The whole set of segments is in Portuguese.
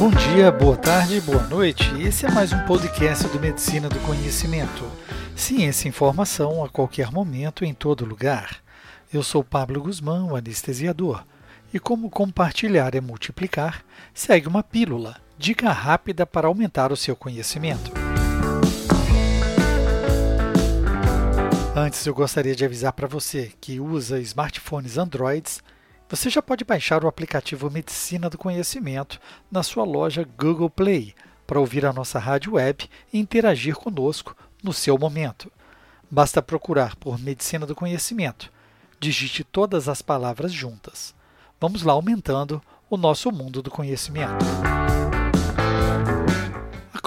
Bom dia, boa tarde, boa noite. Esse é mais um podcast do Medicina do Conhecimento. Ciência e informação a qualquer momento, em todo lugar. Eu sou Pablo Guzmán, o anestesiador. E como compartilhar é multiplicar, segue uma pílula, dica rápida para aumentar o seu conhecimento. Antes, eu gostaria de avisar para você que usa smartphones Androids você já pode baixar o aplicativo Medicina do Conhecimento na sua loja Google Play para ouvir a nossa rádio web e interagir conosco no seu momento. Basta procurar por Medicina do Conhecimento. Digite todas as palavras juntas. Vamos lá aumentando o nosso mundo do conhecimento.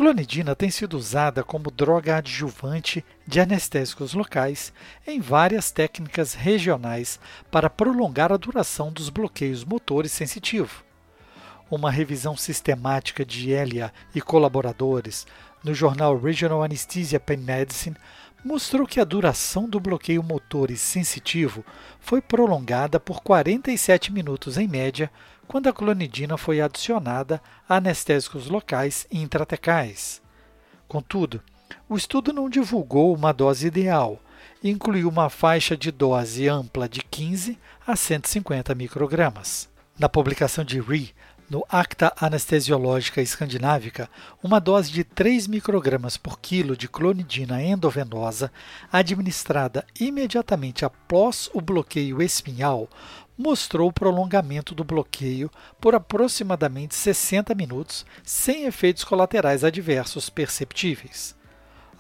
Clonidina tem sido usada como droga adjuvante de anestésicos locais em várias técnicas regionais para prolongar a duração dos bloqueios motores sensitivos. Uma revisão sistemática de Elia e colaboradores no jornal Regional Anesthesia Pain Medicine mostrou que a duração do bloqueio motor sensitivo foi prolongada por 47 minutos em média quando a clonidina foi adicionada a anestésicos locais e intratecais. Contudo, o estudo não divulgou uma dose ideal e incluiu uma faixa de dose ampla de 15 a 150 microgramas. Na publicação de Ree, no Acta Anestesiológica Escandinávica, uma dose de 3 microgramas por quilo de clonidina endovenosa, administrada imediatamente após o bloqueio espinhal, mostrou o prolongamento do bloqueio por aproximadamente 60 minutos, sem efeitos colaterais adversos perceptíveis.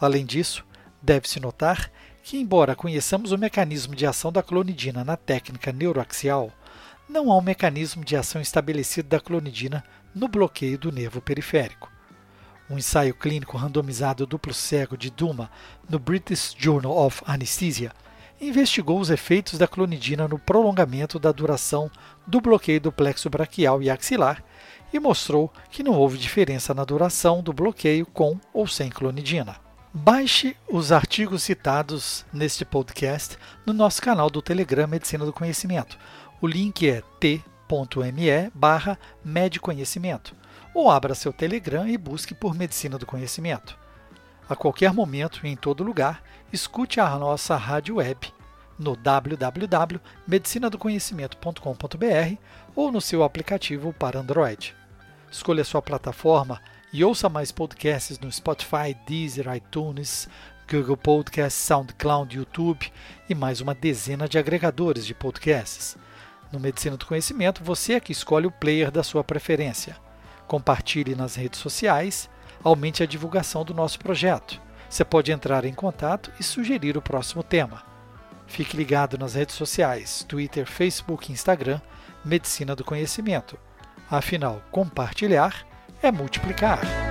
Além disso, deve-se notar que, embora conheçamos o mecanismo de ação da clonidina na técnica neuroaxial, não há um mecanismo de ação estabelecido da clonidina no bloqueio do nervo periférico. Um ensaio clínico randomizado duplo cego de Duma no British Journal of Anesthesia investigou os efeitos da clonidina no prolongamento da duração do bloqueio do plexo braquial e axilar e mostrou que não houve diferença na duração do bloqueio com ou sem clonidina. Baixe os artigos citados neste podcast no nosso canal do Telegram Medicina do Conhecimento. O link é t.me barra ou abra seu Telegram e busque por Medicina do Conhecimento. A qualquer momento e em todo lugar, escute a nossa rádio web no www.medicinadoconhecimento.com.br ou no seu aplicativo para Android. Escolha sua plataforma e ouça mais podcasts no Spotify, Deezer, iTunes, Google Podcasts, SoundCloud, YouTube e mais uma dezena de agregadores de podcasts. No Medicina do Conhecimento, você é que escolhe o player da sua preferência. Compartilhe nas redes sociais aumente a divulgação do nosso projeto. Você pode entrar em contato e sugerir o próximo tema. Fique ligado nas redes sociais, Twitter, Facebook e Instagram, Medicina do Conhecimento. Afinal, compartilhar é multiplicar.